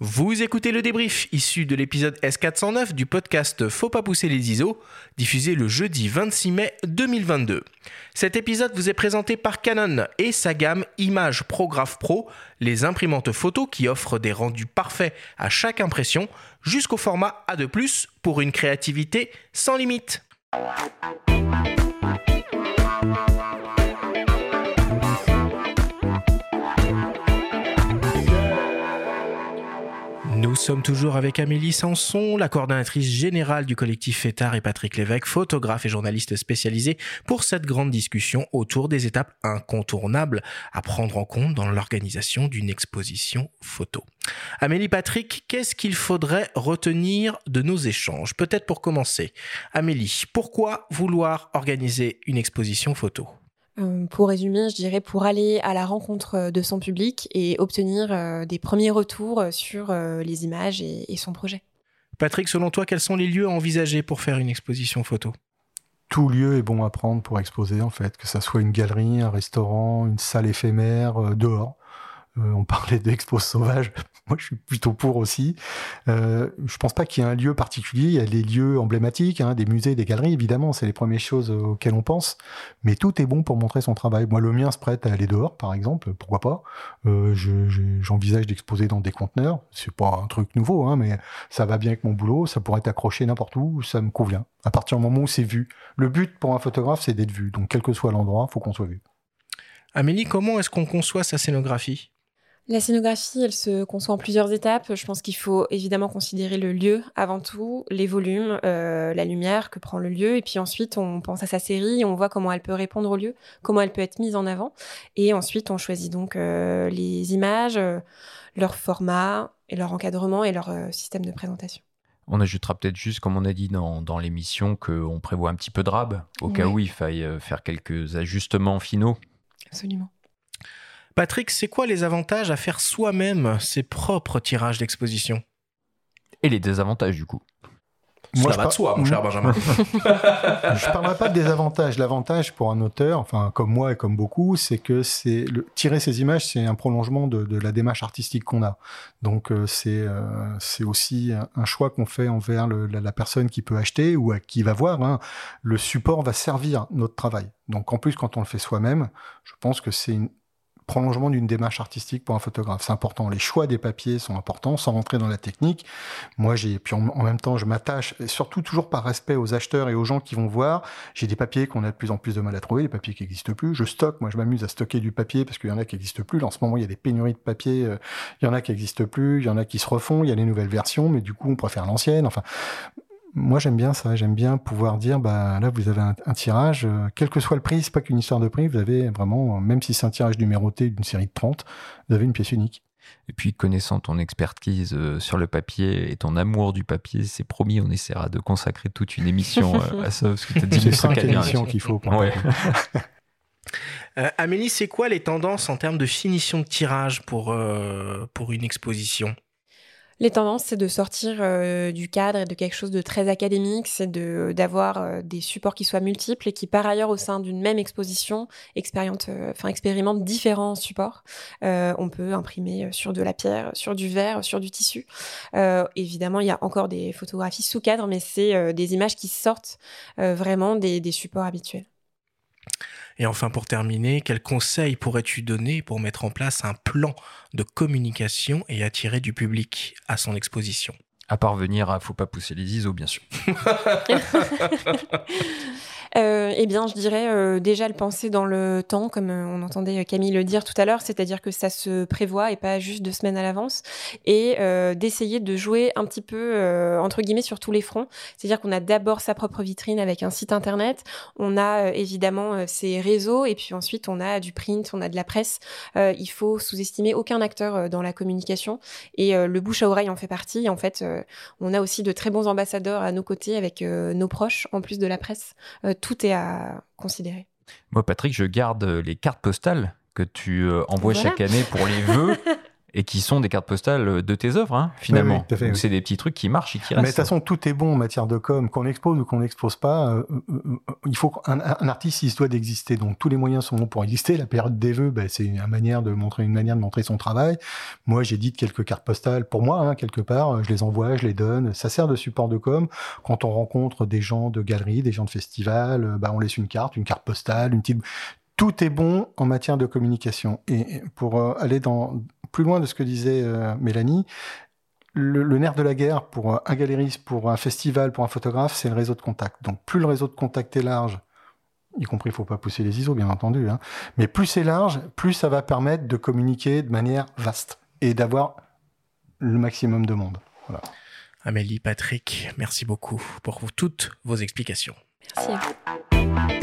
Vous écoutez le débrief issu de l'épisode S409 du podcast Faut pas pousser les ISO, diffusé le jeudi 26 mai 2022. Cet épisode vous est présenté par Canon et sa gamme Image Prograph Pro, les imprimantes photo qui offrent des rendus parfaits à chaque impression, jusqu'au format A2+, pour une créativité sans limite. Sommes toujours avec Amélie Sanson, la coordonnatrice générale du collectif FETAR et Patrick Lévesque, photographe et journaliste spécialisé pour cette grande discussion autour des étapes incontournables à prendre en compte dans l'organisation d'une exposition photo. Amélie Patrick, qu'est-ce qu'il faudrait retenir de nos échanges? Peut-être pour commencer. Amélie, pourquoi vouloir organiser une exposition photo? Pour résumer, je dirais pour aller à la rencontre euh, de son public et obtenir euh, des premiers retours sur les images et, son projet. Patrick, selon toi, quels sont les lieux à envisager pour faire une exposition photo? Tout lieu est bon à prendre pour exposer en fait, que ça soit une galerie, un restaurant, une salle éphémère, dehors. Euh, on parlait d'expos sauvages. Moi, je suis plutôt pour aussi. Euh, je pense pas qu'il y ait un lieu particulier. Il y a les lieux emblématiques, hein, des musées, des galeries, évidemment. C'est les premières choses auxquelles on pense. Mais tout est bon pour montrer son travail. Moi, le mien se prête à aller dehors, par exemple. Pourquoi pas? Euh, J'envisage d'exposer dans des conteneurs. C'est pas un truc nouveau, hein, mais ça va bien avec mon boulot. Ça pourrait être accroché n'importe où. Ça me convient. À partir du moment où c'est vu. Le but pour un photographe, c'est d'être vu. Donc, quel que soit l'endroit, faut qu'on soit vu. Amélie, comment est-ce qu'on conçoit sa scénographie? La scénographie, elle se conçoit en plusieurs étapes. Je pense qu'il faut évidemment considérer le lieu avant tout, les volumes, euh, la lumière que prend le lieu, et puis ensuite on pense à sa série, on voit comment elle peut répondre au lieu, comment elle peut être mise en avant, et ensuite on choisit donc euh, les images, euh, leur format, et leur encadrement et leur système de présentation. On ajoutera peut-être juste, comme on a dit dans, dans l'émission, qu'on prévoit un petit peu de rab, au cas où il faille faire quelques ajustements finaux. Absolument. Patrick, c'est quoi les avantages à faire soi-même ses propres tirages d'exposition? Et les désavantages du coup moi, je de soi, mon cher Benjamin. je parlerai pas de désavantages. L'avantage pour un auteur, enfin comme moi et comme beaucoup, c'est que c'est le... tirer ces images, c'est un prolongement de, la démarche artistique qu'on a. Donc euh, c'est euh, c'est aussi un choix qu'on fait envers la, personne qui peut acheter ou à qui va voir. Hein. Le support va servir notre travail. Donc en plus, quand on le fait soi-même, je pense que c'est une prolongement d'une démarche artistique pour un photographe. C'est important. Les choix des papiers sont importants, sans rentrer dans la technique. Moi, j'ai, puis en, même temps, je m'attache, surtout toujours par respect aux acheteurs et aux gens qui vont voir. J'ai des papiers qu'on a de plus en plus de mal à trouver, des papiers qui n'existent plus. Je stocke, moi, je m'amuse à stocker du papier parce qu'il y en a qui n'existent plus. en ce moment, il y a des pénuries de papier. Euh, il y en a qui n'existent plus, il y en a qui se refont, il y a les nouvelles versions, mais du coup, on préfère l'ancienne. Enfin, moi j'aime bien ça, j'aime bien pouvoir dire bah là vous avez un, tirage, euh, quel que soit le prix, c'est pas qu'une histoire de prix, vous avez vraiment, même si c'est un tirage numéroté d'une série de 30, vous avez une pièce unique. Et puis connaissant ton expertise euh, sur le papier et ton amour du papier, c'est promis, on essaiera de consacrer toute une émission euh, à ça, parce que tu as dit c'est cinq émissions qu'il faut. Ouais. Amélie, c'est quoi les tendances en termes de finition de tirage pour, pour une exposition? Les tendances, c'est de sortir euh, du cadre et de quelque chose de très académique, c'est de d'avoir euh, des supports qui soient multiples et qui, par ailleurs, au sein d'une même exposition, euh, expérimentent différents supports. on peut imprimer sur de la pierre, sur du verre, sur du tissu. évidemment, il y a encore des photographies sous cadre, mais c'est des images qui sortent vraiment des supports habituels. Et enfin, pour terminer, quels conseils pourrais-tu donner pour mettre en place un plan de communication et attirer du public à son exposition? À parvenir à faut pas pousser les ISO, bien sûr. euh, Eh bien, je dirais euh, déjà le penser dans le temps, comme euh, on entendait Camille le dire tout à l'heure, c'est-à-dire que ça se prévoit et pas juste deux semaines à l'avance, et euh, d'essayer de jouer un petit peu entre guillemets sur tous les fronts. C'est-à-dire qu'on a d'abord sa propre vitrine avec un site internet, on a évidemment ses réseaux, et puis ensuite on a du print, on a de la presse. il faut sous-estimer aucun acteur dans la communication, et le bouche à oreille en fait partie. En fait, on a aussi de très bons ambassadeurs à nos côtés avec nos proches, en plus de la presse tout est à considérer. Moi, Patrick, je garde les cartes postales que tu euh, envoies chaque année pour les vœux. et qui sont des cartes postales de tes œuvres, hein, finalement. Oui, oui, c'est des petits trucs qui marchent et qui Mais de restent. toute façon, tout est bon en matière de com. Qu'on expose ou qu'on n'expose pas, euh, euh, euh, il faut qu'un un artiste, il se doit d'exister. Donc tous les moyens sont bons pour exister. La période des vœux, ben, c'est une manière de montrer une manière de montrer son travail. Moi, j'édite quelques cartes postales pour moi, hein, quelque part. Je les envoie, je les donne. Ça sert de support de com. Quand on rencontre des gens de galeries, des gens de festivals, ben, on laisse une carte, une carte postale, une petite. Tout est bon en matière de communication. Et pour aller dans plus loin de ce que disait euh, Mélanie, le, le nerf de la guerre pour un galériste, pour un festival, pour un photographe, c'est le réseau de contact. Donc plus le réseau de contact est large, y compris il faut pas pousser les ISO bien entendu, hein, mais plus c'est large, plus ça va permettre de communiquer de manière vaste et d'avoir le maximum de monde. Amélie, Patrick, merci beaucoup pour toutes vos explications. Merci.